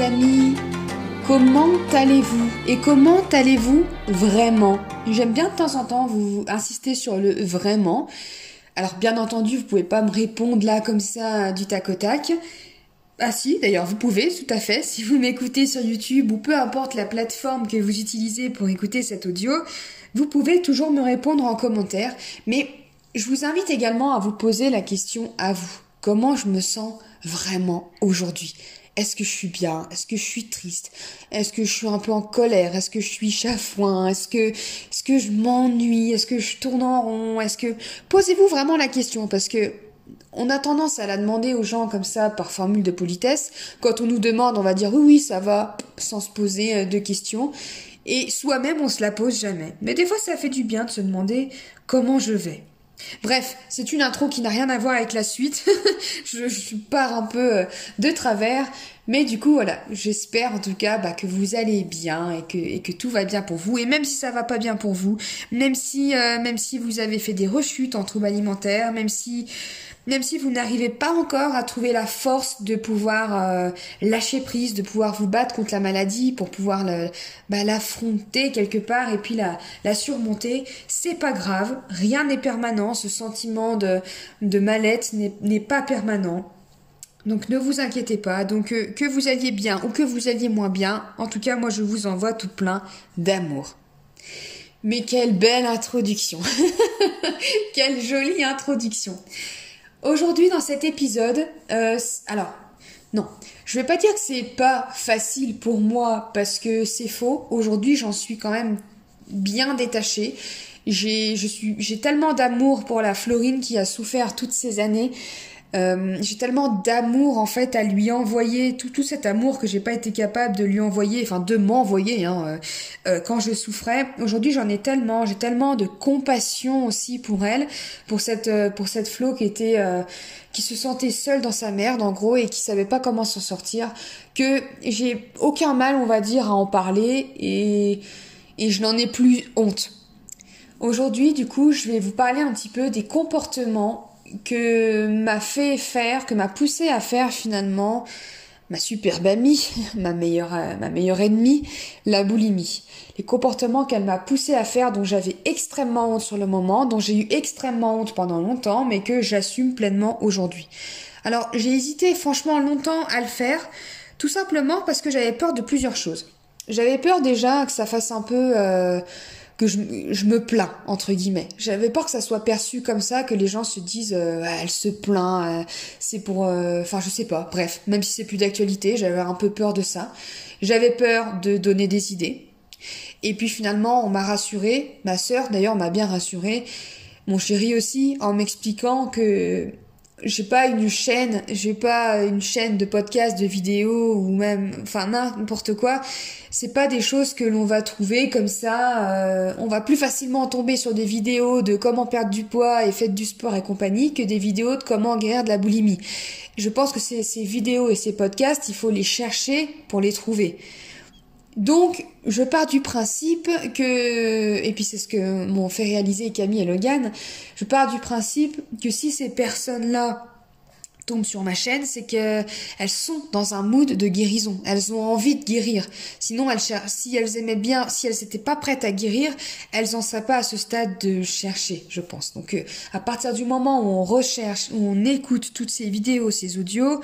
amis Comment allez-vous Et comment allez-vous vraiment? J'aime bien de temps en temps vous insister sur le vraiment. Alors bien entendu, vous pouvez pas me répondre là comme ça du tac au tac. Ah si, d'ailleurs, vous pouvez, tout à fait. Si vous m'écoutez sur YouTube ou peu importe la plateforme que vous utilisez pour écouter cet audio, vous pouvez toujours me répondre en commentaire. Mais je vous invite également à vous poser la question à vous. Comment je me sens vraiment aujourd'hui? Est-ce que je suis bien? Est-ce que je suis triste? Est-ce que je suis un peu en colère? Est-ce que je suis chafouin? Est-ce que, est-ce que je m'ennuie? Est-ce que je tourne en rond? Est-ce que posez-vous vraiment la question parce que on a tendance à la demander aux gens comme ça par formule de politesse. Quand on nous demande, on va dire oui, oui, ça va, sans se poser euh, de questions. Et soi-même, on se la pose jamais. Mais des fois, ça fait du bien de se demander comment je vais. Bref, c'est une intro qui n'a rien à voir avec la suite. je, pars un peu euh, de travers. Mais du coup, voilà, j'espère en tout cas bah, que vous allez bien et que, et que tout va bien pour vous. Et même si ça va pas bien pour vous, même si, euh, même si vous avez fait des rechutes en troubles alimentaires, même si même si vous n'arrivez pas encore à trouver la force de pouvoir euh, lâcher prise, de pouvoir vous battre contre la maladie pour pouvoir bah, l'affronter quelque part et puis la, surmonter, c'est pas grave, rien n'est permanent, ce sentiment de, de mal-être n'est pas permanent. Donc ne vous inquiétez pas, donc euh, que vous alliez bien ou que vous alliez moins bien, en tout cas moi je vous envoie tout plein d'amour. Mais quelle belle introduction. Quelle jolie introduction Aujourd'hui, dans cet épisode, euh, alors, non, je vais pas dire que c'est pas facile pour moi parce que c'est faux. Aujourd'hui, j'en suis quand même bien détachée. J'ai tellement d'amour pour la Florine qui a souffert toutes ces années. Euh, j'ai tellement d'amour en fait à lui envoyer tout, tout cet amour que j'ai pas été capable de lui envoyer, enfin de m'envoyer hein, euh, euh, quand je souffrais. Aujourd'hui j'en ai tellement, j'ai tellement de compassion aussi pour elle, pour cette pour cette Flo qui était qui se sentait seule dans sa merde en gros et qui savait pas comment s'en sortir, que j'ai aucun mal on va dire à en parler et et je n'en ai plus honte. Aujourd'hui, du coup, je vais vous parler un petit peu des comportements que m'a fait faire, que m'a poussé à faire finalement ma superbe amie, ma meilleure, euh, ma meilleure ennemie, la boulimie. Les comportements qu'elle m'a poussé à faire dont j'avais extrêmement honte sur le moment, dont j'ai eu extrêmement honte pendant longtemps, mais que j'assume pleinement aujourd'hui. Alors j'ai hésité franchement longtemps à le faire, tout simplement parce que j'avais peur de plusieurs choses. J'avais peur déjà que ça fasse un peu... Euh, que je, je, me plains entre guillemets. J'avais peur que ça soit perçu comme ça, que les gens se disent euh, elle se plaint, euh, c'est pour, euh, enfin je sais pas. Bref, même si c'est plus d'actualité, j'avais un peu peur de ça. J'avais peur de donner des idées. Et puis finalement, on m'a rassuré. Ma sœur d'ailleurs m'a bien rassuré. Mon chéri aussi, en m'expliquant que j'ai pas une chaîne, j'ai pas une chaîne de podcast, de vidéos ou même, enfin n'importe quoi. C'est pas des choses que l'on va trouver comme ça. Euh, on va plus facilement tomber sur des vidéos de comment perdre du poids et faire du sport et compagnie que des vidéos de comment guérir de la boulimie. Je pense que ces vidéos et ces podcasts, il faut les chercher pour les trouver. Donc, je pars du principe que, et puis c'est ce que m'ont fait réaliser Camille et Logan, je pars du principe que si ces personnes-là tombent sur ma chaîne, c'est qu'elles sont dans un mood de guérison. Elles ont envie de guérir. Sinon, elles si elles aimaient bien, si elles n'étaient pas prêtes à guérir, elles n'en seraient pas à ce stade de chercher, je pense. Donc, euh, à partir du moment où on recherche, où on écoute toutes ces vidéos, ces audios,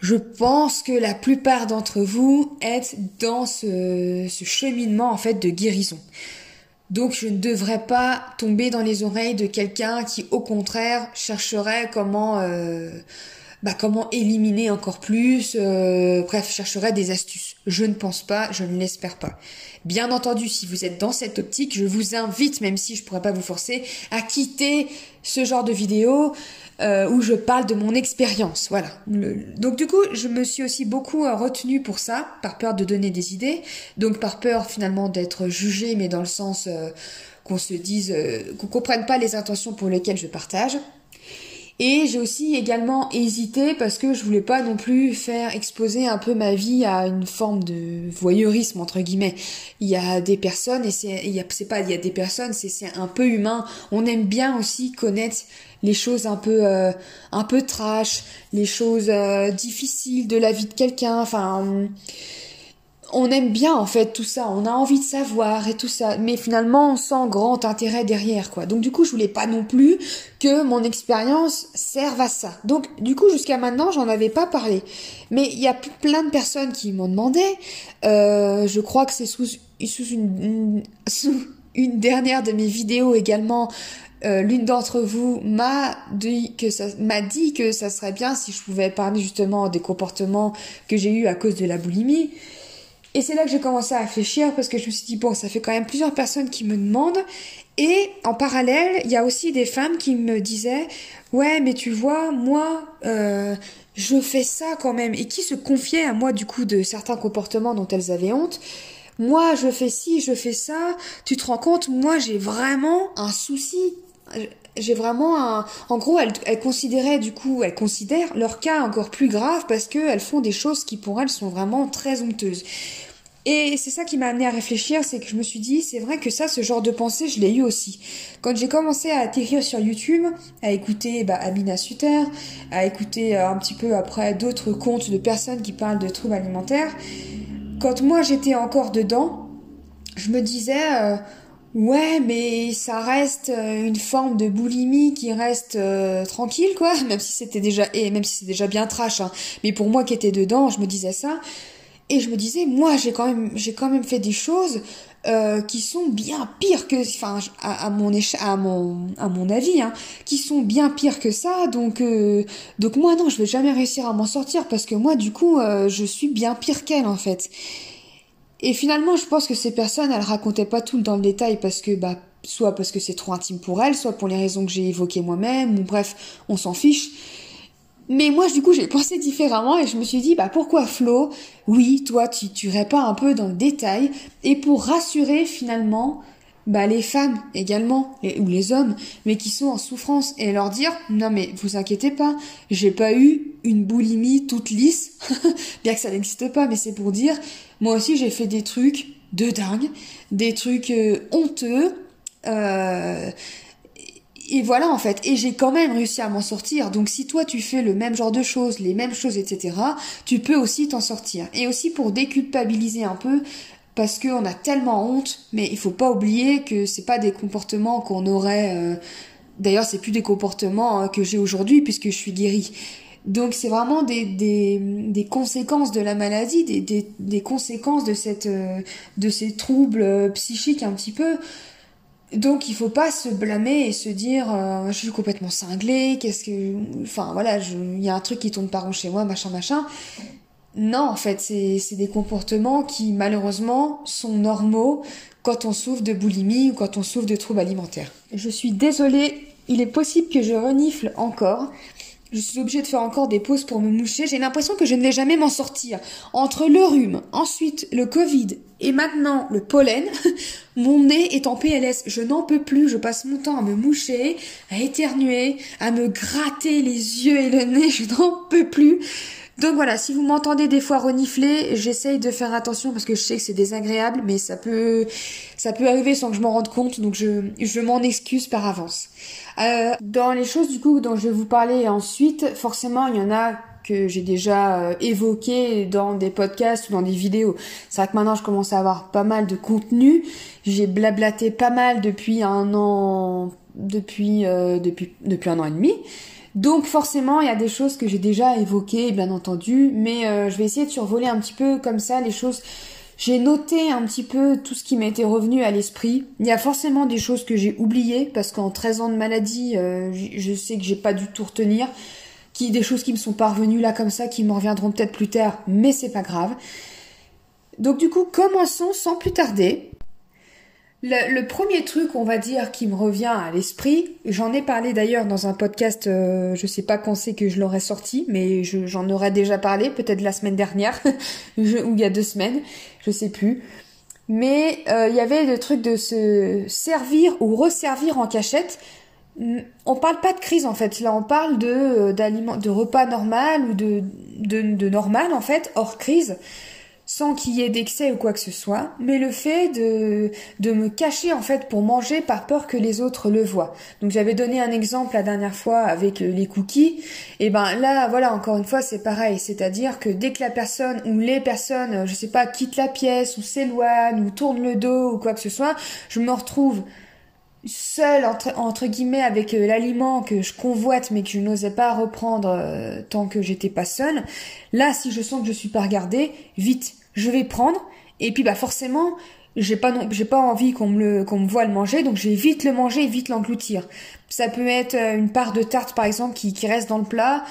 je pense que la plupart d'entre vous êtes dans ce, cheminement en fait de guérison. Donc je ne devrais pas tomber dans les oreilles de quelqu'un qui au contraire chercherait comment euh, bah, comment éliminer encore plus, euh, bref, chercherait des astuces. Je ne pense pas, je ne l'espère pas. Bien entendu, si vous êtes dans cette optique, je vous invite, même si je pourrais pas vous forcer, à quitter ce genre de vidéo euh, où je parle de mon expérience. Voilà. donc du coup, je me suis aussi beaucoup euh, retenue pour ça, par peur de donner des idées, donc par peur finalement d'être jugée, mais dans le sens euh, qu'on se dise, qu'on comprenne pas les intentions pour lesquelles je partage. Et j'ai aussi également hésité parce que je voulais pas non plus faire exposer un peu ma vie à une forme de voyeurisme entre guillemets. Il y a des personnes et c'est il y a c'est pas il y a des personnes c'est c'est un peu humain. On aime bien aussi connaître les choses un peu euh, un peu trash, les choses euh, difficiles de la vie de quelqu'un. Enfin aime bien en fait tout ça, on a envie de savoir et tout ça, mais finalement sans grand intérêt derrière quoi. Donc du coup je voulais pas non plus que mon expérience serve à ça. Donc du coup jusqu'à maintenant j'en avais pas parlé, mais il y a plein de personnes qui m'ont demandé. Euh, je crois que c'est sous, sous une, sous une dernière de mes vidéos également. Euh, l'une d'entre vous m'a dit que ça m'a dit que ça serait bien si je pouvais parler justement des comportements que j'ai eu à cause de la boulimie. Et c'est là que j'ai commencé à réfléchir parce que je me suis dit, bon, ça fait quand même plusieurs personnes qui me demandent. Et en parallèle, il y a aussi des femmes qui me disaient, ouais, mais tu vois, moi, euh, je fais ça quand même. Et qui se confiaient à moi du coup de certains comportements dont elles avaient honte. Moi, je fais ci, je fais ça. Tu te rends compte, moi, j'ai vraiment un souci j'ai vraiment un... En gros, elles, considéraient du coup, elles considèrent leur cas encore plus grave parce qu'elles font des choses qui pour elles sont vraiment très honteuses. Et c'est ça qui m'a amené à réfléchir, c'est que je me suis dit, c'est vrai que ça, ce genre de pensée, je l'ai eu aussi. Quand j'ai commencé à atterrir sur YouTube, à écouter bah, Amina Suter, à écouter euh, un petit peu après d'autres comptes de personnes qui parlent de troubles alimentaires, quand moi j'étais encore dedans, je me disais, euh, ouais, mais ça reste euh, une forme de boulimie qui reste tranquille, quoi, même si c'était déjà, même si c'est déjà bien trash, hein. mais pour moi qui étais dedans, je me disais ça. Et je me disais, moi, j'ai quand même, j'ai quand même fait des choses euh, qui sont bien pires que, enfin, à, à mon à mon, à mon avis, hein, qui sont bien pires que ça. Donc, euh, donc moi, non, je vais jamais réussir à m'en sortir parce que moi, du coup, euh, je suis bien pire qu'elle, en fait. Et finalement, je pense que ces personnes, elles racontaient pas tout dans le détail parce que, bah, soit parce que c'est trop intime pour elles, soit pour les raisons que j'ai évoquées moi-même, ou bref, on s'en fiche. Mais moi, du coup, j'ai pensé différemment et je me suis dit, bah pourquoi Flo? Oui, toi, tu, tu pas un peu dans le détail et pour rassurer finalement bah, les femmes également, ou les hommes, mais qui sont en souffrance, et leur dire, non mais vous inquiétez pas, j'ai pas eu une boulimie toute lisse, bien que ça n'existe pas, mais c'est pour dire, moi aussi j'ai fait des trucs de dingue, des trucs euh, honteux, euh, et voilà en fait, et j'ai quand même réussi à m'en sortir. Donc si toi tu fais le même genre de choses, les mêmes choses, etc., tu peux aussi t'en sortir. Et aussi pour déculpabiliser un peu, parce qu'on a tellement honte, mais il faut pas oublier que c'est pas des comportements qu'on aurait. Euh, d'ailleurs, c'est plus des comportements hein, que j'ai aujourd'hui puisque je suis guérie. Donc c'est vraiment des, des, des, conséquences de la maladie, des, des, des conséquences de cette euh, de ces troubles euh, psychiques un petit peu. Donc il faut pas se blâmer et se dire euh, je suis complètement cinglé, qu'est-ce que enfin voilà, il y a un truc qui tourne pas rond chez moi, machin machin. Non, en fait, c'est des comportements qui malheureusement sont normaux quand on souffre de boulimie ou quand on souffre de troubles alimentaires. Je suis désolée, il est possible que je renifle encore je suis obligée de faire encore des pauses pour me moucher. J'ai l'impression que je ne vais jamais m'en sortir. Entre le rhume, ensuite le Covid et maintenant le pollen, mon nez est en PLS. Je n'en peux plus. Je passe mon temps à me moucher, à éternuer, à me gratter les yeux et le nez. Je n'en peux plus. Donc voilà, si vous m'entendez des fois renifler, j'essaye de faire attention parce que je sais que c'est désagréable, mais ça peut, ça peut arriver sans que je m'en rende compte, donc je, je m'en excuse par avance. Euh, dans les choses du coup dont je vais vous parler ensuite, forcément il y en a que j'ai déjà euh, évoqué dans des podcasts ou dans des vidéos. C'est vrai que maintenant je commence à avoir pas mal de contenu. J'ai blablaté pas mal depuis un an, depuis euh, depuis depuis un an et demi. Donc forcément, il y a des choses que j'ai déjà évoquées, bien entendu, mais euh, je vais essayer de survoler un petit peu comme ça les choses. J'ai noté un petit peu tout ce qui m'était revenu à l'esprit. Il y a forcément des choses que j'ai oubliées parce qu'en 13 ans de maladie, euh, je sais que j'ai pas du tout retenir. Qui, des choses qui me sont parvenues là comme ça, qui me reviendront peut-être plus tard, mais c'est pas grave. Donc du coup, commençons sans plus tarder. Le, premier truc, on va dire, qui me revient à l'esprit, j'en ai parlé d'ailleurs dans un podcast, euh, je sais pas quand c'est que je l'aurais sorti, mais j'en aurais déjà parlé, peut-être la semaine dernière, ou il y a deux semaines, je sais plus. Mais euh, il y avait le truc de se servir ou resservir en cachette on parle pas de crise en fait. Là, on parle de euh, de repas normal ou de, de de normal en fait, hors crise sans qu'il y ait d'excès ou quoi que ce soit, mais le fait de, de me cacher en fait pour manger par peur que les autres le voient. Donc j'avais donné un exemple la dernière fois avec euh, les cookies, et ben là voilà encore une fois c'est pareil, c'est-à-dire que dès que la personne ou les personnes, euh, je sais pas, quittent la pièce ou s'éloignent ou tournent le dos ou quoi que ce soit, je me retrouve seule entre, entre guillemets avec euh, l'aliment que je convoite mais que je n'osais pas reprendre tant que j'étais pas seule. Là, si je sens que je suis pas regardée, vite, je vais prendre et puis bah forcément j'ai pas j'ai pas envie qu'on me le qu'on me voit le manger donc je vais vite le manger vite l'engloutir ça peut être euh, une part de tarte par exemple qui, qui reste dans le plat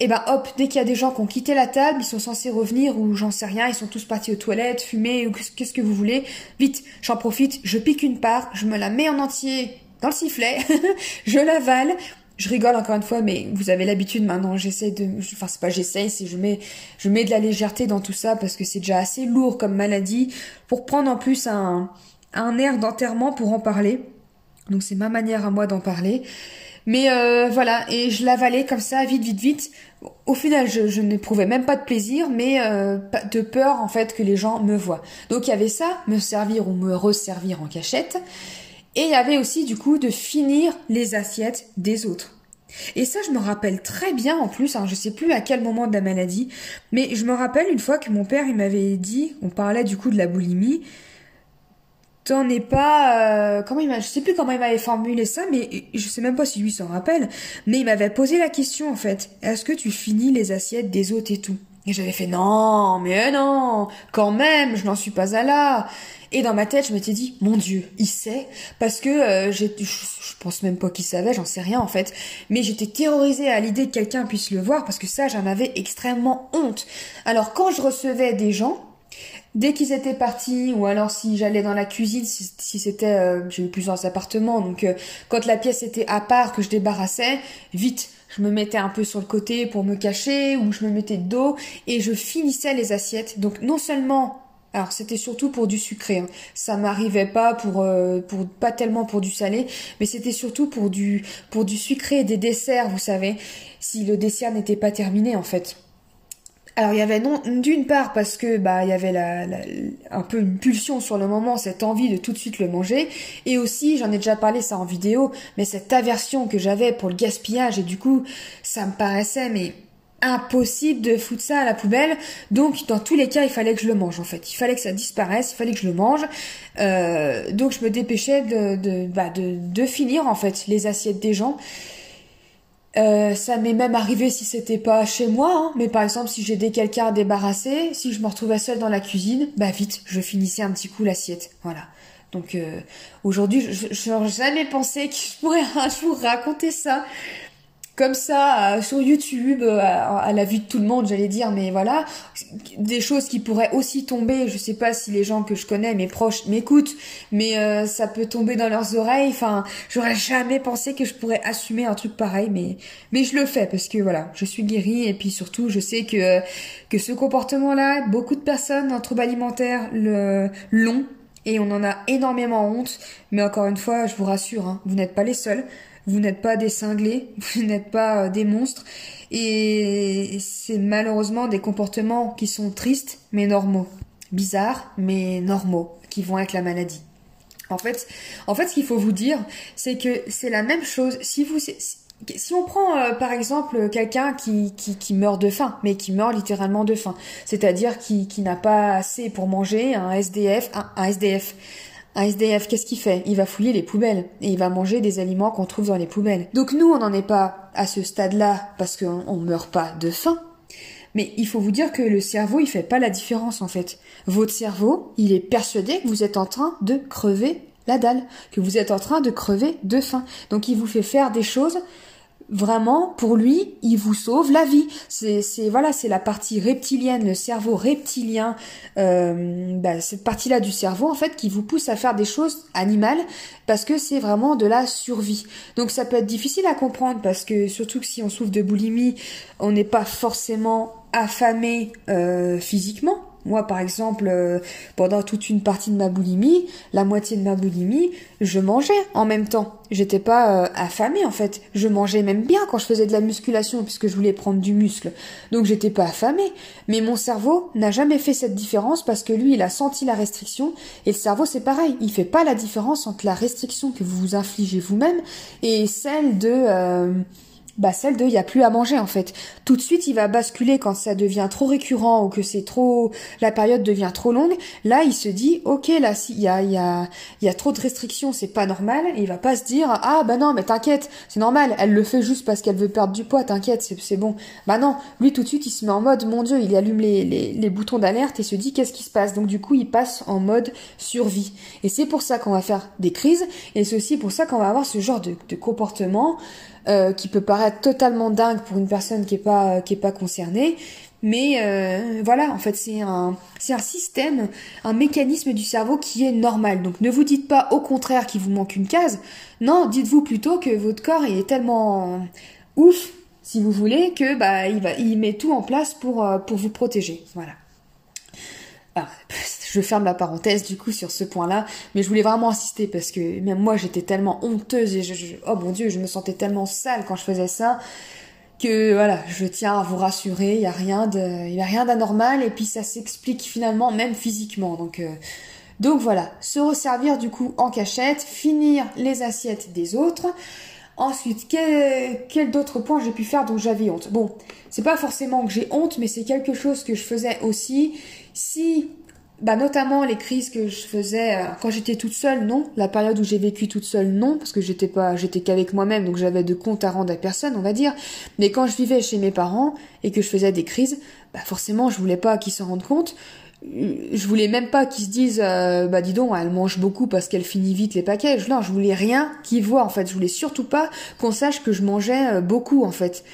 et ben hop dès qu'il y a des gens qui ont quitté la table ils sont censés revenir ou j'en sais rien ils sont tous partis aux toilettes fumer ou qu'est-ce que vous voulez vite j'en profite je pique une part je me la mets en entier dans le sifflet je l'avale je rigole encore une fois, mais vous avez l'habitude maintenant. J'essaie de, enfin c'est pas j'essaie, c'est je mets, je mets de la légèreté dans tout ça parce que c'est déjà assez lourd comme maladie pour prendre en plus un, un air d'enterrement pour en parler. Donc c'est ma manière à moi d'en parler. Mais euh, voilà, et je l'avalais comme ça, vite, vite, vite. Au final, je, n'éprouvais même pas de plaisir, mais euh, de peur en fait que les gens me voient. Donc il y avait ça, me servir ou me resservir en cachette. Et il y avait aussi du coup de finir les assiettes des autres. Et ça, je me rappelle très bien en plus, hein, je sais plus à quel moment de la maladie, mais je me rappelle une fois que mon père, il m'avait dit, on parlait du coup de la boulimie, t'en es pas, euh, comment il m'a, je sais plus comment il m'avait formulé ça, mais je sais même pas si lui s'en rappelle, mais il m'avait posé la question en fait, est-ce que tu finis les assiettes des autres et tout? Et j'avais fait non, mais non, quand même, je n'en suis pas à là. Et dans ma tête, je m'étais dit, mon Dieu, il sait, parce que euh, je, pense même pas qu'il savait, j'en sais rien en fait, mais j'étais terrorisée à l'idée que quelqu'un puisse le voir, parce que ça, j'en avais extrêmement honte. Alors quand je recevais des gens, dès qu'ils étaient partis, ou alors si j'allais dans la cuisine, si, c'était, euh, j'ai eu plusieurs appartements, donc euh, quand la pièce était à part, que je débarrassais, vite, je me mettais un peu sur le côté pour me cacher, ou je me mettais de dos, et je finissais les assiettes. Donc non seulement alors c'était surtout pour du sucré. Hein. Ça m'arrivait pas pour euh, pour pas tellement pour du salé, mais c'était surtout pour du pour du sucré et des desserts, vous savez. Si le dessert n'était pas terminé en fait. Alors il y avait non d'une part parce que bah il y avait la, un peu une pulsion sur le moment, cette envie de tout de suite le manger, et aussi j'en ai déjà parlé ça en vidéo, mais cette aversion que j'avais pour le gaspillage et du coup ça me paraissait mais impossible de foutre ça à la poubelle. Donc dans tous les cas, il fallait que je le mange en fait. Il fallait que ça disparaisse, il fallait que je le mange. Euh, donc je me dépêchais de, bah, de, de, finir en fait les assiettes des gens. Euh, ça m'est même arrivé si c'était pas chez moi, hein, mais par exemple si j'aidais quelqu'un à débarrasser, si je me retrouvais seule dans la cuisine, bah vite, je finissais un petit coup l'assiette. Voilà. Donc euh, aujourd'hui, je n'aurais jamais pensé que je pourrais un jour raconter ça comme ça euh, sur YouTube euh, à, la vue de tout le monde j'allais dire mais voilà. Des choses qui pourraient aussi tomber je sais pas si les gens que je connais mes proches m'écoutent mais euh, ça peut tomber dans leurs oreilles. Enfin j'aurais jamais pensé que je pourrais assumer un truc pareil mais mais je le fais parce que voilà je suis guérie et puis surtout je sais que que ce comportement là beaucoup de personnes en trouble alimentaire le l'ont et on en a énormément honte. Mais encore une fois je vous rassure hein, vous n'êtes pas les seuls vous n'êtes pas des cinglés, vous n'êtes pas euh, des monstres. Et c'est malheureusement des comportements qui sont tristes mais normaux. Bizarres mais normaux, qui vont avec la maladie. En fait, en fait, ce qu'il faut vous dire, c'est que c'est la même chose. Si vous, si on prend euh, par exemple quelqu'un qui, qui, meurt de faim, mais qui meurt littéralement de faim, c'est-à-dire qui, qui n'a pas assez pour manger, un SDF, un SDF, un SDF, qu'est-ce qu'il fait? Il va fouiller les poubelles et il va manger des aliments qu'on trouve dans les poubelles. Donc nous, on n'en est pas à ce stade-là parce qu'on ne meurt pas de faim. Mais il faut vous dire que le cerveau, il fait pas la différence en fait. Votre cerveau, il est persuadé que vous êtes en train de crever la dalle, que vous êtes en train de crever de faim. Donc il vous fait faire des choses vraiment, pour lui, il vous sauve la vie. C'est, voilà, c'est la partie reptilienne, le cerveau reptilien, euh, bah, cette partie-là du cerveau en fait qui vous pousse à faire des choses animales parce que c'est vraiment de la survie. Donc ça peut être difficile à comprendre parce que surtout que si on souffre de boulimie, on n'est pas forcément affamé euh, physiquement, Moi, par exemple, euh, pendant toute une partie de ma boulimie, la moitié de ma boulimie, je mangeais en même temps. J'étais pas euh, affamée en fait. Je mangeais même bien quand je faisais de la musculation puisque je voulais prendre du muscle. Donc j'étais pas affamée. Mais mon cerveau n'a jamais fait cette différence parce que lui, il a senti la restriction et le cerveau c'est pareil. Il fait pas la différence entre la restriction que vous vous infligez vous-même et celle de euh, bah celle de il y a plus à manger en fait. Tout de suite, il va basculer quand ça devient trop récurrent ou que c'est trop la période devient trop longue. Là, il se dit OK, là s'il y a il y a il y a trop de restrictions, c'est pas normal il va pas se dire ah bah non, mais t'inquiète, c'est normal, elle le fait juste parce qu'elle veut perdre du poids, t'inquiète, c'est c'est bon. Bah non, lui tout de suite, il se met en mode mon dieu, il allume les les, les boutons d'alerte et se dit qu'est-ce qui se passe? Donc du coup, il passe en mode survie. Et c'est pour ça qu'on va faire des crises et c'est aussi pour ça qu'on va avoir ce genre de, de comportement euh, qui peut paraître totalement dingue pour une personne qui est pas qui est pas concernée. Mais euh, voilà en fait c'est un c'est un système un mécanisme du cerveau qui est normal. Donc ne vous dites pas au contraire qu'il vous manque une case. Non dites-vous plutôt que votre corps il est tellement ouf si vous voulez que bah il va il met tout en place pour euh, pour vous protéger. Voilà. Ah, je ferme la parenthèse du coup sur ce point-là, mais je voulais vraiment insister parce que même moi j'étais tellement honteuse et je, oh mon dieu, je me sentais tellement sale quand je faisais ça que voilà, je tiens à vous rassurer, il y a rien de, y a rien d'anormal et puis ça s'explique finalement même physiquement. Donc euh, donc voilà, se resservir du coup en cachette, finir les assiettes des autres. Ensuite, quel, quel d'autres points j'ai pu faire dont j'avais honte? Bon, c'est pas forcément que j'ai honte, mais c'est quelque chose que je faisais aussi. Si bah notamment les crises que je faisais euh, quand j'étais toute seule, non. La période où j'ai vécu toute seule, non, parce que j'étais pas, j'étais qu'avec moi-même, donc j'avais de compte à rendre à personne, on va dire. Mais quand je vivais chez mes parents et que je faisais des crises, bah forcément, je voulais pas qu'ils s'en rendent compte. Je voulais même pas qu'ils se disent, euh, bah dis donc, elle mange beaucoup parce qu'elle finit vite les paquets. Non, je voulais rien qu'ils voient en fait. Je voulais surtout pas qu'on sache que je mangeais euh, beaucoup en fait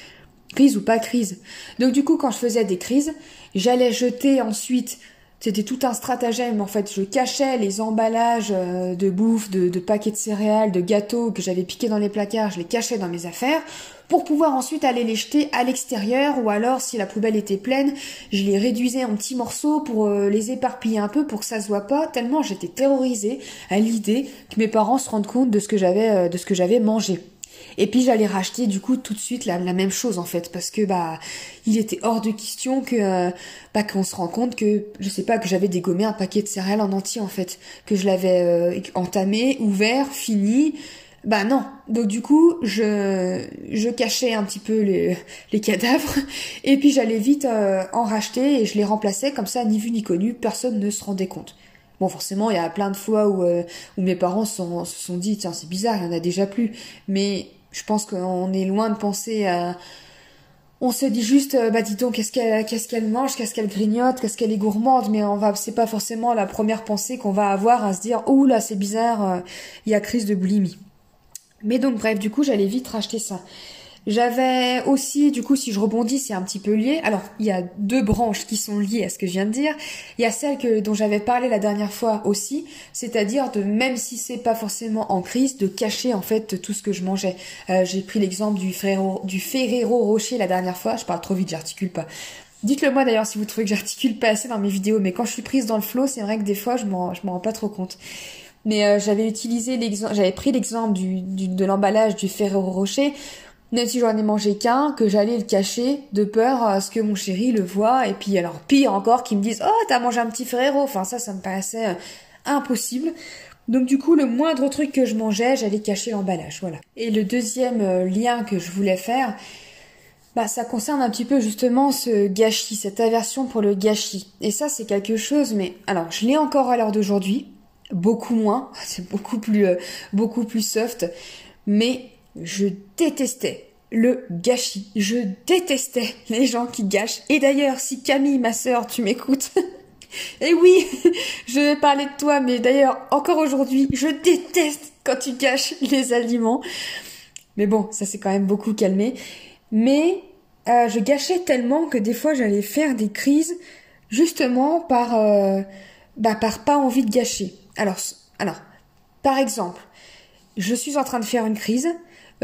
crise ou pas crise. Donc du coup, quand je faisais des crises, j'allais jeter ensuite c'était tout un stratagème. En fait, je cachais les emballages euh, de bouffe, de, paquets de céréales, de gâteaux que j'avais piqués dans les placards. Je les cachais dans mes affaires pour pouvoir ensuite aller les jeter à l'extérieur ou alors si la poubelle était pleine, je les réduisais en petits morceaux pour euh, les éparpiller un peu pour que ça se voit pas tellement j'étais terrorisée à l'idée que mes parents se rendent compte de ce que j'avais euh, de ce que j'avais mangé. Et puis j'allais racheter du coup tout de suite la, même chose en fait parce que bah il était hors de question que euh, bah qu'on se rend compte que je sais pas que j'avais dégommé un paquet de céréales en entier en fait que je l'avais euh, entamé, ouvert, fini. Bah non. Donc du coup, je je cachais un petit peu les, les cadavres et puis j'allais vite euh, en racheter et je les remplaçais comme ça ni vu ni connu, personne ne se rendait compte. Bon, forcément, il y a plein de fois où, où mes parents se sont, dit, tiens, c'est bizarre, il y en a déjà plus. Mais je pense qu'on est loin de penser à... On se dit juste, euh, bah dis donc, qu'est-ce qu'elle, qu'est-ce mange, qu'est-ce qu'elle grignote, qu'est-ce qu'elle est gourmande, mais on va, c'est pas forcément la première pensée qu'on va avoir à se dire, ouh là, c'est bizarre, euh, il y a crise de boulimie. Mais donc bref, du coup, j'allais vite racheter ça. J'avais aussi, du coup, si je rebondis, c'est un petit peu lié. Alors, il y a deux branches qui sont liées à ce que je viens de dire. Il y a celle que, dont j'avais parlé la dernière fois aussi, c'est-à-dire de, même si c'est pas forcément en crise, de cacher en fait tout ce que je mangeais. Euh, J'ai pris l'exemple du Ferrero, du Ferrero Rocher la dernière fois. Je parle trop vite, j'articule pas. Dites-le moi d'ailleurs si vous trouvez que j'articule pas assez dans mes vidéos, mais quand je suis prise dans le flow, c'est vrai que des fois je m'en je m'en rends pas trop compte. Mais euh, j'avais utilisé l'exemple, j'avais pris l'exemple du, du, de l'emballage du Ferrero Rocher même si j'en ai mangé qu'un, que j'allais le cacher de peur à ce que mon chéri le voit. Et puis alors pire encore, qu'il me dise oh t'as mangé un petit Ferrero. Enfin ça, ça me paraissait euh, impossible. Donc du coup, le moindre truc que je mangeais, j'allais cacher l'emballage, voilà. Et le deuxième euh, lien que je voulais faire, bah ça concerne un petit peu justement ce gâchis, cette aversion pour le gâchis. Et ça, c'est quelque chose, mais alors je l'ai encore à l'heure d'aujourd'hui, beaucoup moins, c'est beaucoup plus euh, beaucoup plus soft, mais je détestais le gâchis. Je détestais les gens qui gâchent. Et d'ailleurs, si Camille, ma sœur, tu m'écoutes, et oui, je vais parler de toi, mais d'ailleurs, encore aujourd'hui, je déteste quand tu gâches les aliments. Mais bon, ça s'est quand même beaucoup calmé. Mais euh, je gâchais tellement que des fois, j'allais faire des crises justement par, euh, bah, par pas envie de gâcher. Alors, alors, par exemple, je suis en train de faire une crise.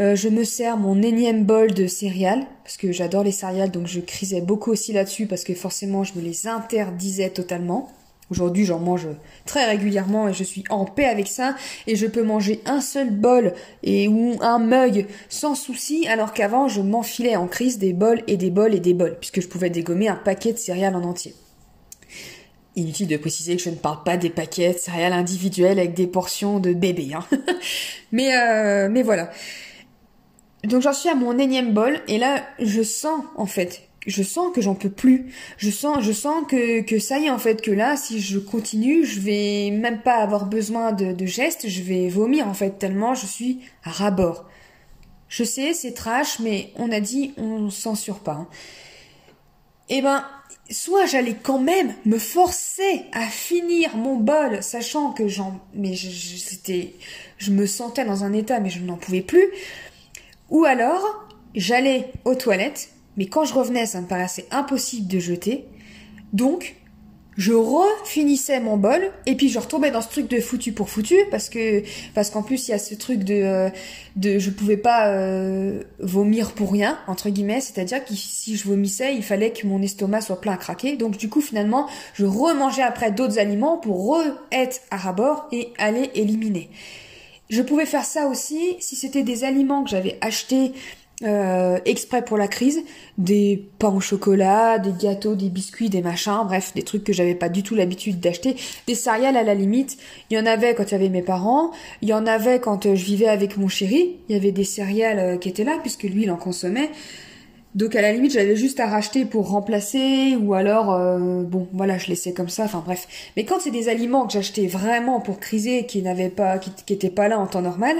Euh, je me sers mon énième bol de céréales, parce que j'adore les céréales, donc je crisais beaucoup aussi là-dessus, parce que forcément je me les interdisais totalement. Aujourd'hui, j'en mange très régulièrement et je suis en paix avec ça. Et je peux manger un seul bol et ou un mug sans souci, alors qu'avant, je m'enfilais en crise des bols et des bols et des bols, puisque je pouvais dégommer un paquet de céréales en entier. Inutile de préciser que je ne parle pas des paquets de céréales individuels avec des portions de bébé. Hein. euh, mais voilà. Donc j'en suis à mon énième bol et là je sens en fait je sens que j'en peux plus. Je sens, je sens que, que ça y est en fait, que là, si je continue, je vais même pas avoir besoin de, de gestes, je vais vomir en fait, tellement je suis à ras-bord. Je sais, c'est trash, mais on a dit on censure pas. Hein. Eh ben, soit j'allais quand même me forcer à finir mon bol, sachant que j'en, mais c'était, je me sentais dans un état, mais je n'en pouvais plus. Ou alors, j'allais aux toilettes, mais quand je revenais, ça me paraissait impossible de jeter. Donc, je refinissais mon bol et puis je retombais dans ce truc de foutu pour foutu parce que parce qu'en plus il y a ce truc de euh, de je pouvais pas euh, vomir pour rien entre guillemets. C'est-à-dire que si je vomissais il fallait que mon estomac soit plein à craquer. Donc du coup finalement je remangeais après d'autres aliments pour re être à rabord et aller éliminer je pouvais faire ça aussi si c'était des aliments que j'avais achetés euh, exprès pour la crise, des pains au chocolat, des gâteaux, des biscuits, des machins, bref, des trucs que j'avais pas du tout l'habitude d'acheter, des céréales à la limite. Il y en avait quand il y avait mes parents, il y en avait quand euh, je vivais avec mon chéri, il y avait des céréales euh, qui étaient là puisque lui il en consommait. Donc à la limite j'avais juste à racheter pour remplacer ou alors bon voilà je laissais comme ça enfin bref mais quand c'est des aliments que j'achetais vraiment pour criser qui n'avaient pas qui, qui étaient pas là en temps normal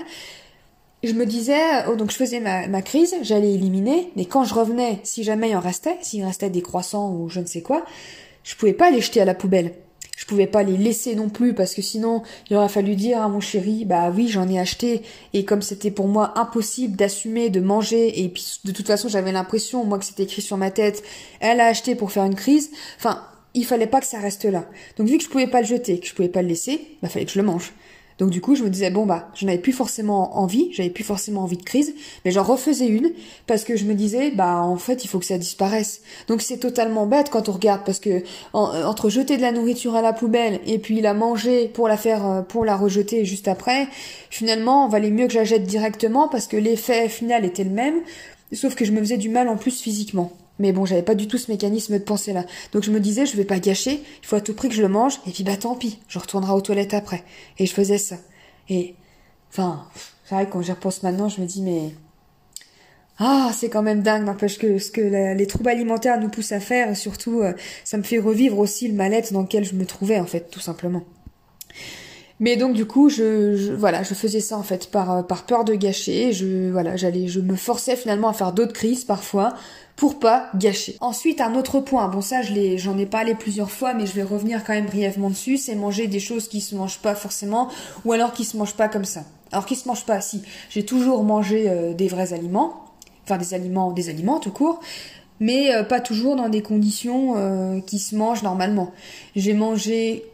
je me disais, oh, donc je faisais ma, ma crise, j'allais éliminer, mais quand je revenais, si jamais il en restait, s'il restait des croissants ou je ne sais quoi, je pouvais pas les jeter à la poubelle. Je pouvais pas les laisser non plus parce que sinon il aurait fallu dire à mon chéri bah oui j'en ai acheté. Et comme c'était pour moi impossible d'assumer de manger et puis de toute façon j'avais l'impression moi que c'était écrit sur ma tête elle a acheté pour faire une crise. Enfin il fallait pas que ça reste là. Donc vu que je pouvais pas le jeter que je pouvais pas le laisser bah fallait que je le mange donc du coup, je me disais bon bah, j'en avais plus forcément envie, j'avais plus forcément envie de crise, mais j'en refaisais une parce que je me disais bah en fait, il faut que ça disparaisse. Donc c'est totalement bête quand on regarde parce que euh, entre jeter de la nourriture à la poubelle et puis la manger pour la faire euh, pour la rejeter juste après, finalement, valait mieux que je la jette directement parce que l'effet final était le même, sauf que je me faisais du mal en plus physiquement. Mais bon, j'avais pas du tout ce mécanisme de pensée là. Donc je me disais, je vais pas gâcher, il faut à tout prix que je le mange, et puis bah tant pis, je retournerai aux toilettes après. Et je faisais ça. Et, enfin, c'est vrai, quand j'y repense maintenant, je me dis, mais. Ah, c'est quand même dingue, n'empêche que ce que les troubles alimentaires nous poussent à faire, et surtout, euh, ça me fait revivre aussi le mal-être dans lequel je me trouvais, en fait, tout simplement. Mais donc du coup, je, voilà, je faisais ça en fait par euh, peur de gâcher. Je voilà, j'allais, je me forçais finalement à faire d'autres crises parfois pour pas gâcher. Ensuite, un autre point, bon ça j'en ai parlé plusieurs fois, mais je vais revenir quand même brièvement dessus, c'est manger des choses qui se mangent pas forcément, ou alors qui se mangent pas comme ça. Alors qui se mangent pas, si, j'ai toujours mangé euh, des vrais aliments, enfin des aliments, des aliments tout court, mais euh, pas toujours dans des conditions qui se mangent normalement. J'ai mangé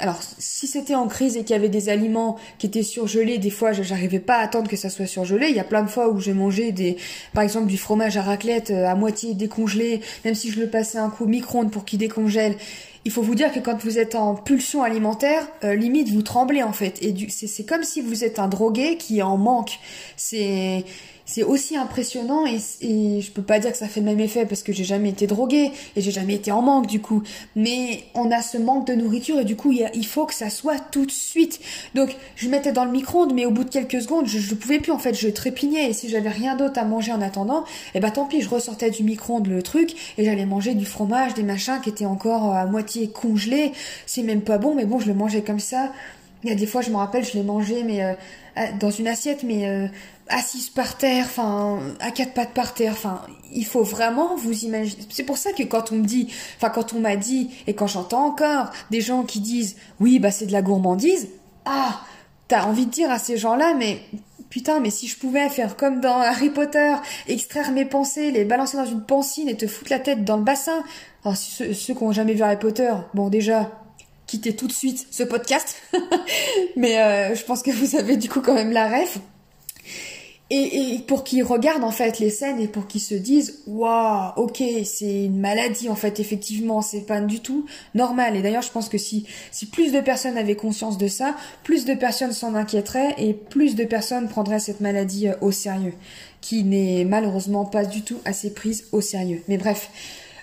alors si c'était en crise et qu'il y avait des aliments qui étaient surgelés, des fois j'arrivais pas à attendre que ça soit surgelé. Il y a plein de fois où j'ai mangé des, par exemple du fromage à raclette euh, à moitié décongelé, même si je le passais un coup micro-ondes pour qu'il décongèle. Il faut vous dire que quand vous êtes en pulsion alimentaire, euh, limite vous tremblez en fait. Et c'est comme si vous êtes un drogué qui en manque. C'est c'est aussi impressionnant et, je peux pas dire que ça fait le même effet parce que j'ai jamais été droguée et j'ai jamais été en manque du coup. Mais on a ce manque de nourriture et du coup il, faut que ça soit tout de suite. Donc je mettais dans le micro-ondes mais au bout de quelques secondes je, je pouvais plus en fait je trépignais et si j'avais rien d'autre à manger en attendant, et eh ben tant pis je ressortais du micro-ondes le truc et j'allais manger du fromage, des machins qui étaient encore à moitié congelés. C'est même pas bon mais bon je le mangeais comme ça. Il y a des fois je me rappelle je l'ai mangé mais euh, dans une assiette mais euh, assise par terre, enfin à quatre pattes par terre, enfin il faut vraiment vous imaginer. C'est pour ça que quand on me dit, enfin quand on m'a dit et quand j'entends encore des gens qui disent oui bah c'est de la gourmandise, ah t'as envie de dire à ces gens-là mais putain mais si je pouvais faire comme dans Harry Potter, extraire mes pensées, les balancer dans une pancine et te foutre la tête dans le bassin. Alors ceux, ceux qui ont jamais vu Harry Potter, bon déjà quitter tout de suite ce podcast. Mais euh, je pense que vous avez du coup quand même la ref. Et, et, pour qu'ils regardent en fait les scènes et pour qu'ils se disent waouh ok c'est une maladie en fait effectivement c'est pas du tout normal et d'ailleurs je pense que si si plus de personnes avaient conscience de ça plus de personnes s'en inquiéteraient et plus de personnes prendraient cette maladie euh, au sérieux qui n'est malheureusement pas du tout assez prise au sérieux mais bref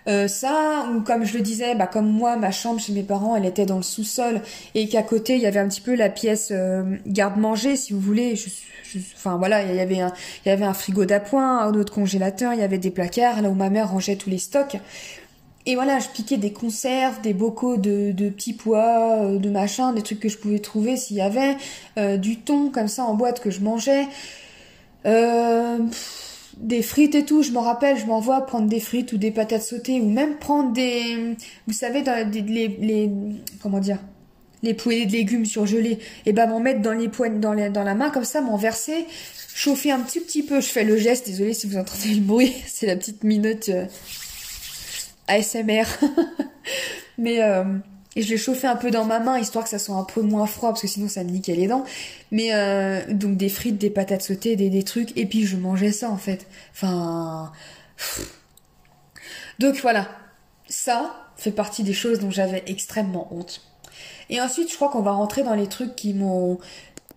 euh, ça, ou comme je le disais, bah, comme moi, ma chambre chez mes parents, elle était dans le sous-sol et qu'à côté, il y avait un petit peu la pièce euh, garde-manger, si vous voulez. Je, enfin voilà, il y avait un, il y avait un frigo d'appoint, un autre congélateur, il y avait des placards là où ma mère rangeait tous les stocks. Et voilà, je piquais des conserves, des bocaux de, petits pois, euh, de machin, des trucs que je pouvais trouver s'il y avait, du thon comme ça en boîte que je mangeais. Euh, des frites et tout, je me rappelle, je m'envoie prendre des frites ou des patates sautées ou même prendre des, vous savez, dans les, les, comment dire, les poêlées de légumes surgelés, et ben m'en mettre dans les poignes, dans, dans la main comme ça, m'en verser, chauffer un petit petit peu. Je fais le geste, désolé si vous entendez le bruit, c'est la petite minute euh, ASMR, mais euh, et je l'ai chauffé un peu dans ma main histoire que ça soit un peu moins froid parce que sinon ça me niquait les dents. Mais euh, donc des frites des patates sautées des, des trucs. Et puis je mangeais ça en fait. Enfin donc voilà. Ça fait partie des choses dont j'avais extrêmement honte et ensuite je crois qu'on va rentrer dans les trucs qui m'ont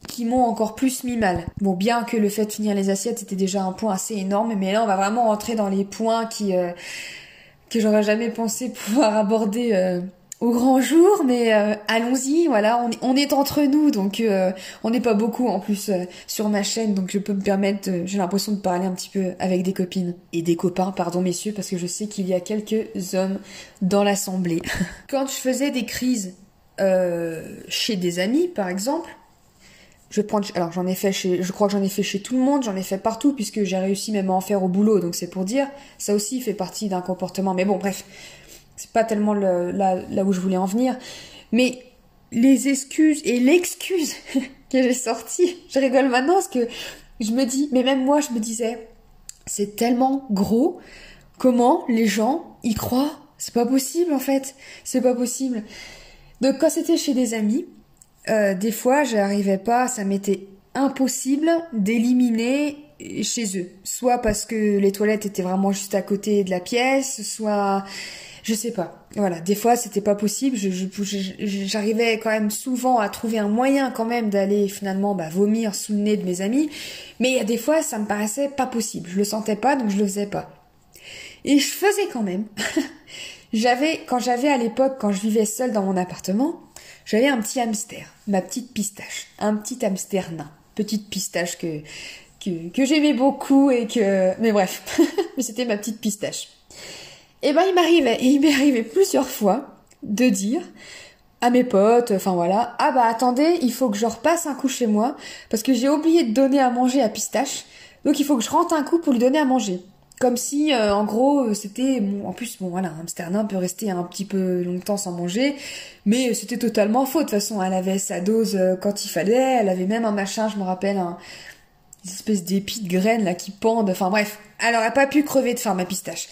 qui m'ont encore plus mis mal. Bon, bien que le fait de finir les assiettes c'était déjà un point assez énorme, mais là on va vraiment rentrer dans les points qui euh, que j'aurais jamais pensé pouvoir aborder euh, au grand jour, mais euh, allons-y, voilà, on est, on est entre nous, donc on n'est pas beaucoup en plus sur ma chaîne, donc je peux me permettre, j'ai l'impression de parler un petit peu avec des copines et des copains, pardon messieurs, parce que je sais qu'il y a quelques hommes dans l'assemblée. Quand je faisais des crises chez des amis, par exemple, je prends, alors j'en ai fait chez, je crois que j'en ai fait chez tout le monde, j'en ai fait partout puisque j'ai réussi même à en faire au boulot, donc c'est pour dire, ça aussi fait partie d'un comportement. Mais bon, bref, c'est pas tellement le, là, là où je voulais en venir. Mais les excuses et l'excuse que j'ai sortie, je rigole maintenant parce que je me dis, mais même moi je me disais, c'est tellement gros, comment les gens y croient? C'est pas possible en fait, c'est pas possible. Donc quand c'était chez des amis, euh, des fois j'arrivais pas, ça m'était impossible d'éliminer chez eux. Soit parce que les toilettes étaient vraiment juste à côté de la pièce, soit je sais pas. Voilà, des fois c'était pas possible. J'arrivais quand même souvent à trouver un moyen quand même d'aller finalement bah, vomir sous le nez de mes amis, mais il des fois ça me paraissait pas possible. Je le sentais pas donc je le faisais pas. Et je faisais quand même. j'avais quand j'avais à l'époque quand je vivais seule dans mon appartement, j'avais un petit hamster, ma petite pistache, un petit hamster nain, petite pistache que que, que j'aimais beaucoup et que mais bref, mais c'était ma petite pistache. Et eh ben il m'arrivait, il m'est arrivé plusieurs fois de dire à mes potes, enfin voilà, ah bah attendez, il faut que je repasse un coup chez moi parce que j'ai oublié de donner à manger à Pistache, donc il faut que je rentre un coup pour lui donner à manger. Comme si, euh, en gros, c'était... Bon, en plus, bon, voilà, nain peut rester un petit peu longtemps sans manger, mais c'était totalement faux. De toute façon, elle avait sa dose euh, quand il fallait, elle avait même un machin, je me rappelle, un, une espèce d'épis de graines là qui pendent, enfin bref, elle aurait pas pu crever de faim, ma pistache.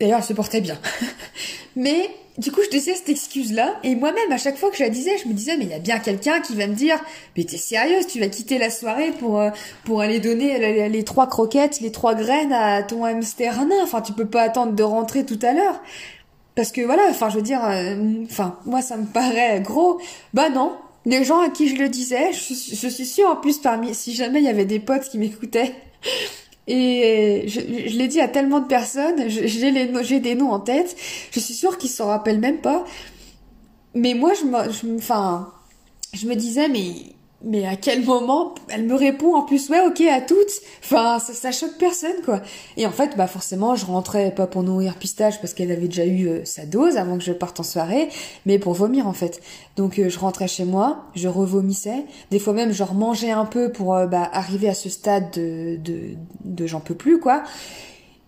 D'ailleurs, elle se portait bien. mais du coup, je disais cette excuse-là, et moi-même, à chaque fois que je la disais, je me disais, mais il y a bien quelqu'un qui va me dire, mais t'es sérieuse, tu vas quitter la soirée pour euh, pour aller donner les, trois croquettes, les trois graines à ton hamster nain. Enfin, tu peux pas attendre de rentrer tout à l'heure. Parce que voilà, enfin, je veux dire, euh, enfin, moi, ça me paraît gros. Bah non, les gens à qui je le disais, je, je suis sûre en plus parmi, si jamais il y avait des potes qui m'écoutaient, et je, je l'ai dit à tellement de personnes, j'ai des noms en tête, je suis sûre qu'ils s'en rappellent même pas. Mais moi, je me, je, enfin, je me disais, mais mais à quel moment elle me répond en plus ouais ok à toutes. Enfin ça, ça choque personne quoi. Et en fait bah forcément je rentrais pas pour nourrir pistache parce qu'elle avait déjà eu euh, sa dose avant que je parte en soirée mais pour vomir en fait. Donc euh, je rentrais chez moi je revomissais. Des fois même je remangeais un peu pour euh, bah, arriver à ce stade de de, de j'en peux plus quoi.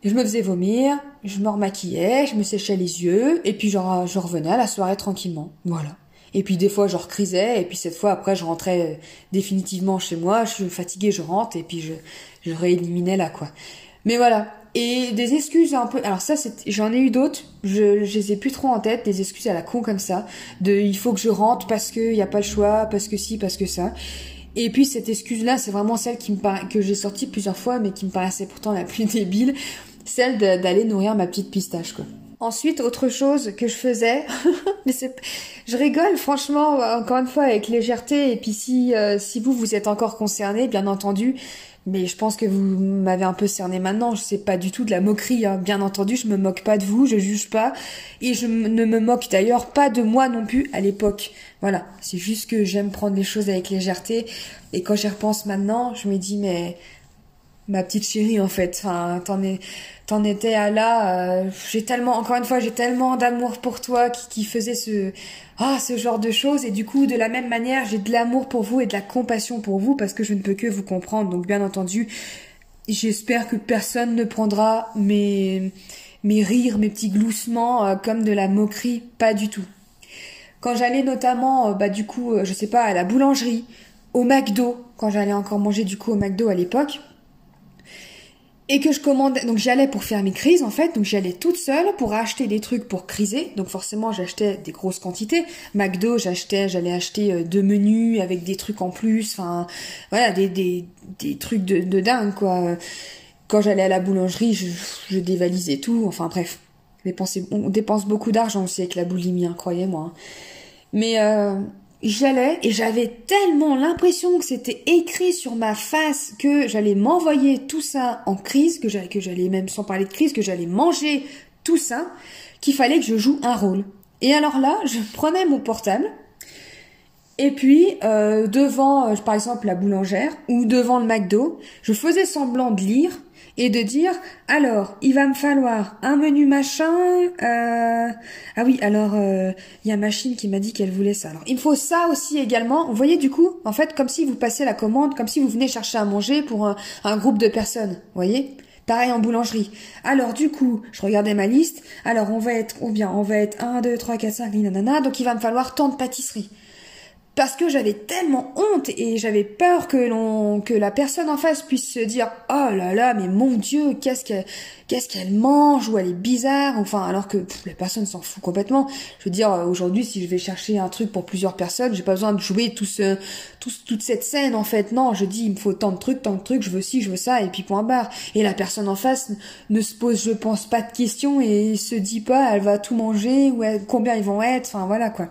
Je me faisais vomir, je me remaquillais, je me séchais les yeux, et puis genre, je revenais à la soirée tranquillement. Voilà. Et puis des fois je recrisais et puis cette fois après je rentrais euh, définitivement chez moi, je suis fatiguée, je rentre et puis je, je rééliminais là quoi. Mais voilà, Et des excuses un peu. Alors ça, j'en ai eu d'autres. Je, je les ai plus trop en tête. Des excuses à la con comme ça. De il faut que je rentre parce qu'il n'y a pas le choix, parce que si, parce que ça. Et puis cette excuse-là, c'est vraiment celle qui me que j'ai sortie plusieurs fois, mais qui me paraissait pourtant la plus débile, celle d'aller nourrir ma petite pistache, quoi. Ensuite, autre chose que je faisais, mais c'est, je rigole franchement encore une fois avec légèreté. Et puis si euh, si vous vous êtes encore concerné, bien entendu, mais je pense que vous m'avez un peu cerné maintenant. Je sais pas du tout de la moquerie. Hein. Bien entendu, je me moque pas de vous, je juge pas, et je ne me moque d'ailleurs pas de moi non plus à l'époque. Voilà, c'est juste que j'aime prendre les choses avec légèreté. Et quand j'y repense maintenant, je me dis mais ma petite chérie en fait. Enfin, t'en t'en étais à là. Euh, j'ai tellement, encore une fois, j'ai tellement d'amour pour toi qui, faisait ce, ah, ce genre de choses. Et du coup, de la même manière, j'ai de l'amour pour vous et de la compassion pour vous parce que je ne peux que vous comprendre. Donc, bien entendu, j'espère que personne ne prendra mes, mes rires, mes petits gloussements euh, comme de la moquerie. Pas du tout. Quand j'allais notamment, euh, bah du coup, je sais pas, à la boulangerie, au McDo, quand j'allais encore manger du coup au McDo à l'époque, et que je commandais, donc j'allais pour faire mes crises en fait, donc j'allais toute seule pour acheter des trucs pour criser, donc forcément j'achetais des grosses quantités. McDo, j'achetais, j'allais acheter euh, deux menus avec des trucs en plus, enfin voilà, des, des, des trucs de, de dingue quoi. Quand j'allais à la boulangerie, je, je dévalisais tout, enfin bref, on dépense beaucoup d'argent aussi avec la boulimie, hein, croyez-moi. Mais euh, j'allais et j'avais tellement l'impression que c'était écrit sur ma face que j'allais m'envoyer tout ça en crise, que j'allais, que j'allais même sans parler de crise, que j'allais manger tout ça, qu'il fallait que je joue un rôle. Et alors là, je prenais mon portable et puis euh, devant, euh, par exemple, la boulangère ou devant le McDo, je faisais semblant de lire et de dire alors il va me falloir un menu machin euh... ah oui alors il y a machine qui m'a dit qu'elle voulait ça alors il me faut ça aussi également vous voyez du coup en fait comme si vous passez la commande comme si vous venez chercher à manger pour un, un groupe de personnes vous voyez? Pareil en boulangerie. Alors du coup, je regardais ma liste. Alors on va être, ou bien on va être 1, 2, 3, 4, 5, nanana. Donc il va me falloir tant de pâtisseries parce que j'avais tellement honte et j'avais peur que l'on que la personne en face puisse se dire oh là là mais mon dieu qu'est-ce qu'elle qu'est-ce qu'elle mange ou elle est bizarre enfin alors que la personne s'en fout complètement. Je veux dire aujourd'hui si je vais chercher un truc pour plusieurs personnes j'ai pas besoin de jouer tout ce tout, toute cette scène en fait. Non je dis il me faut tant de trucs tant de trucs je veux ci je veux ça et puis point barre. Et la personne en face ne se pose je pense pas de questions et se dit pas elle va tout manger ou combien ils vont être enfin voilà quoi.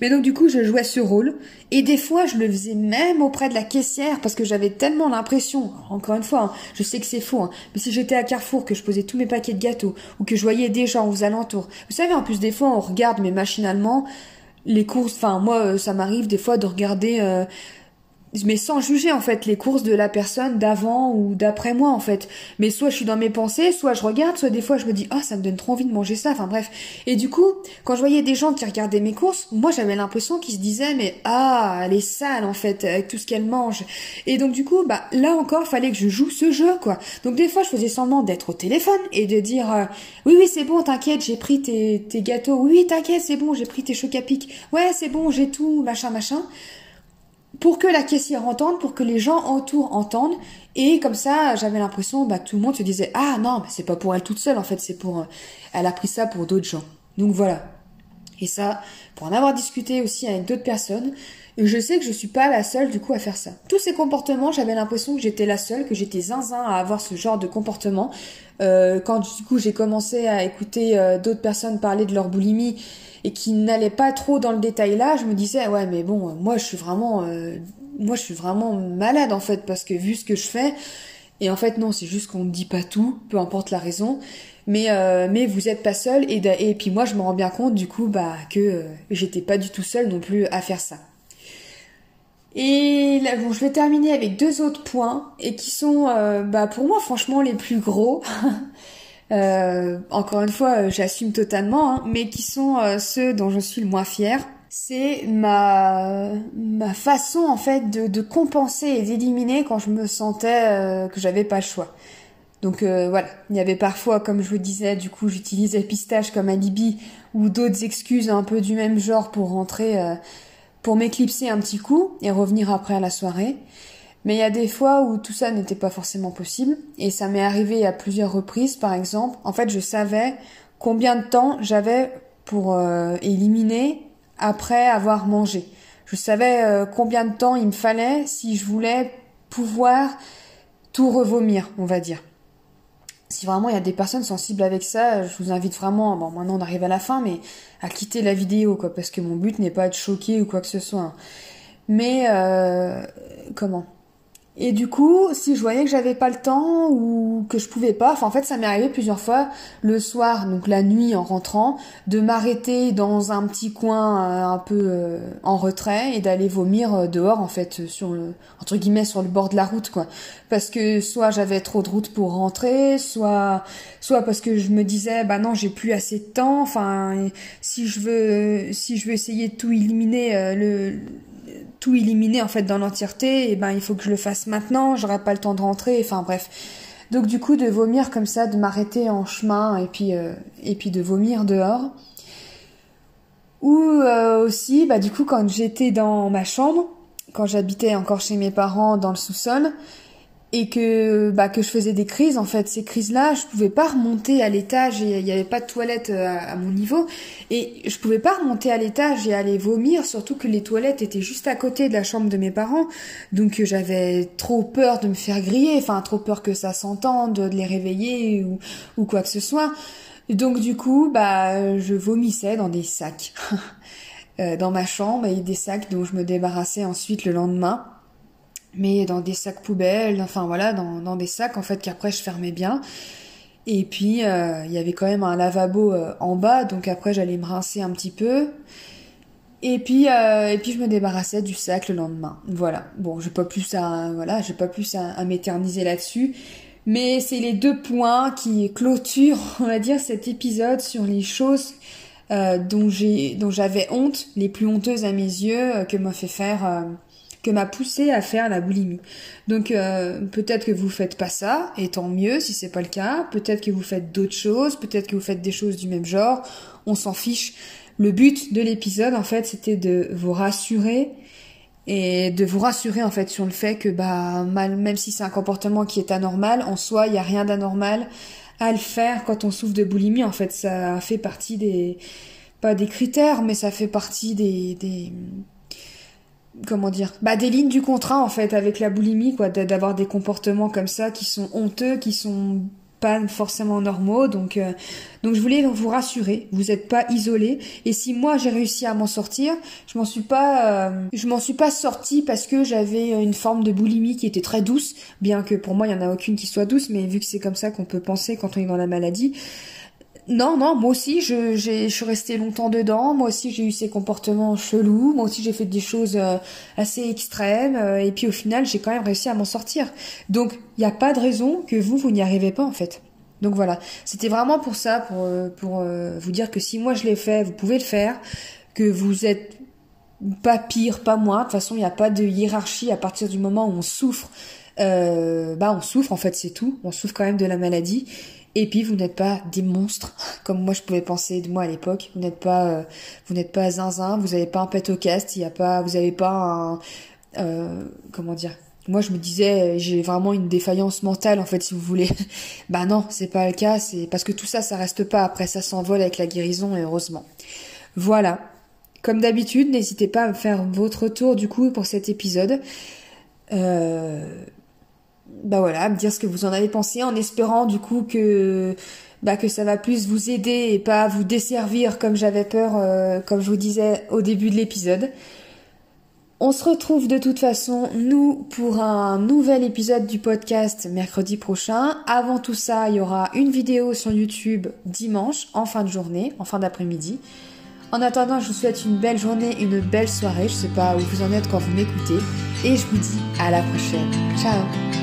Mais donc du coup, je jouais ce rôle. Et des fois, je le faisais même auprès de la caissière parce que j'avais tellement l'impression, encore une fois, hein, je sais que c'est faux, hein, mais si j'étais à Carrefour, que je posais tous mes paquets de gâteaux ou que je voyais des gens aux alentours. Vous savez, en plus, des fois, on regarde, mais machinalement, les courses, enfin, moi, euh, ça m'arrive des fois de regarder... Euh, mais sans juger en fait les courses de la personne d'avant ou d'après moi en fait. Mais soit je suis dans mes pensées, soit je regarde, soit des fois je me dis oh ça me donne trop envie de manger ça. Enfin bref. Et du coup, quand je voyais des gens qui regardaient mes courses, moi j'avais l'impression qu'ils se disaient mais ah elle est sale en fait avec tout ce qu'elle mange. Et donc du coup bah là encore fallait que je joue ce jeu quoi. Donc des fois je faisais semblant d'être au téléphone et de dire euh, oui oui c'est bon t'inquiète j'ai pris tes, tes gâteaux oui t'inquiète c'est bon j'ai pris tes chocs à pic ouais c'est bon j'ai tout machin machin pour que la caissière entende, pour que les gens autour entendent. Et comme ça, j'avais l'impression bah, tout le monde se disait Ah non, mais c'est pas pour elle toute seule, en fait, c'est pour. Euh, elle a pris ça pour d'autres gens. Donc voilà. Et ça, pour en avoir discuté aussi avec d'autres personnes, je sais que je suis pas la seule du coup à faire ça. Tous ces comportements, j'avais l'impression que j'étais la seule, que j'étais zinzin à avoir ce genre de comportement. Euh, quand du coup j'ai commencé à écouter euh, d'autres personnes parler de leur boulimie et qui n'allait pas trop dans le détail là, je me disais ouais mais bon moi je suis vraiment euh, moi je suis vraiment malade en fait parce que vu ce que je fais et en fait non c'est juste qu'on ne dit pas tout, peu importe la raison. Mais euh, mais vous êtes pas seul et et puis moi je me rends bien compte du coup bah que euh, j'étais pas du tout seule non plus à faire ça. Et là, bon, je vais terminer avec deux autres points et qui sont bah pour moi franchement les plus gros. Euh, encore une fois, euh, j'assume totalement, hein, mais qui sont euh, ceux dont je suis le moins fière. C'est ma ma façon en fait de, de compenser et d'éliminer quand je me sentais que j'avais pas le choix. Donc voilà, il y avait parfois, comme je vous disais, du coup j'utilisais pistache comme alibi ou d'autres excuses un peu du même genre pour rentrer, pour m'éclipser un petit coup et revenir après à la soirée. Mais il y a des fois où tout ça n'était pas forcément possible et ça m'est arrivé à plusieurs reprises par exemple. En fait, je savais combien de temps j'avais pour euh, éliminer après avoir mangé. Je savais euh, combien de temps il me fallait si je voulais pouvoir tout revomir, on va dire. Si vraiment il y a des personnes sensibles avec ça, je vous invite vraiment, bon maintenant on arrive à la fin, mais à quitter la vidéo, quoi, parce que mon but n'est pas de choquer ou quoi que ce soit. Hein. Mais euh, comment? Et du coup, si je voyais que j'avais pas le temps ou que je pouvais pas, enfin en fait ça m'est arrivé plusieurs fois le soir, donc la nuit en rentrant, de m'arrêter dans un petit coin euh, un peu euh, en retrait et d'aller vomir euh, dehors en fait sur le entre guillemets sur le bord de la route quoi. Parce que soit j'avais trop de route pour rentrer, soit soit parce que je me disais bah non, j'ai plus assez de temps, enfin si je veux si je veux essayer de tout éliminer le tout éliminer en fait dans l'entièreté, et ben il faut que je le fasse maintenant, j'aurai pas le temps de rentrer, enfin bref. Donc du coup de vomir comme ça, de m'arrêter en chemin et puis euh, et puis de vomir dehors. Ou euh, aussi, bah du coup quand j'étais dans ma chambre, quand j'habitais encore chez mes parents dans le sous-sol, et que bah que je faisais des crises en fait. Ces crises là je pouvais pas remonter à l'étage et il n'y avait pas de toilette euh, à, mon niveau. Et je pouvais pas remonter à l'étage et aller vomir surtout que les toilettes étaient juste à côté de la chambre de mes parents. Donc euh, j'avais trop peur de me faire griller enfin trop peur que ça s'entende de les réveiller ou ou quoi que ce soit. Donc du coup bah je vomissais dans des sacs. Euh, dans ma chambre et des sacs dont je me débarrassais ensuite le lendemain mais dans des sacs poubelles, enfin voilà, dans, dans des sacs en fait qu'après je fermais bien. Et puis euh, il y avait quand même un lavabo euh, en bas, donc après j'allais me rincer un petit peu. Et puis euh, et puis je me débarrassais du sac le lendemain. Voilà. Bon, j'ai pas plus à voilà, j'ai pas plus à, à m'éterniser là-dessus. Mais c'est les deux points qui clôturent, on va dire, cet épisode sur les choses dont j'ai dont j'avais honte, les plus honteuses à mes yeux, que m'a fait faire que m'a poussé à faire la boulimie. Donc euh, peut-être que vous faites pas ça, et tant mieux si c'est pas le cas. Peut-être que vous faites d'autres choses, peut-être que vous faites des choses du même genre. On s'en fiche. Le but de l'épisode, en fait, c'était de vous rassurer et de vous rassurer en fait sur le fait que bah mal, même si c'est un comportement qui est anormal, en soi, il y a rien d'anormal à le faire quand on souffre de boulimie. En fait, ça fait partie des pas des critères, mais ça fait partie des, des comment dire bah des lignes du contrat en fait avec la boulimie quoi d'avoir des comportements comme ça qui sont honteux qui sont pas forcément normaux. Donc euh, donc je voulais vous rassurer. Vous n'êtes pas isolé et si moi j'ai réussi à m'en sortir je m'en suis pas euh, je m'en suis pas sortie parce que j'avais une forme de boulimie qui était très douce. Bien que pour moi il y en a aucune qui soit douce mais vu que c'est comme ça qu'on peut penser quand on est dans la maladie non, non, moi aussi, je, je suis restée longtemps dedans. Moi aussi, j'ai eu ces comportements chelous. Moi aussi, j'ai fait des choses euh, assez extrêmes. Euh, et puis, au final, j'ai quand même réussi à m'en sortir. Donc, il n'y a pas de raison que vous, vous n'y arrivez pas, en fait. Donc voilà, c'était vraiment pour ça, pour, euh, pour vous dire que si moi je l'ai fait, vous pouvez le faire, que vous êtes pas pire, pas moins. De toute façon, il n'y a pas de hiérarchie à partir du moment où on souffre. bah, on souffre, en fait, c'est tout. On souffre quand même de la maladie. Et puis vous n'êtes pas des monstres comme moi je pouvais penser de moi à l'époque. Vous n'êtes pas, euh, vous n'êtes pas zinzin. Vous n'avez pas un pet. Il y a pas, vous n'avez pas un, euh, comment dire. Moi je me disais j'ai vraiment une défaillance mentale en fait si vous voulez. bah non c'est pas le cas. C'est parce que tout ça ça reste pas. Après ça s'envole avec la guérison et heureusement. Voilà. Comme d'habitude n'hésitez pas à me faire votre tour du coup pour cet épisode. Euh, bah voilà, me dire ce que vous en avez pensé en espérant du coup que bah que ça va plus vous aider et pas vous desservir comme j'avais peur euh, comme je vous disais au début de l'épisode. On se retrouve de toute façon nous pour un nouvel épisode du podcast mercredi prochain. Avant tout ça, il y aura une vidéo sur YouTube dimanche en fin de journée, en fin d'après-midi. En attendant, je vous souhaite une belle journée, une belle soirée. Je sais pas où vous en êtes quand vous m'écoutez. Et je vous dis à la prochaine. Ciao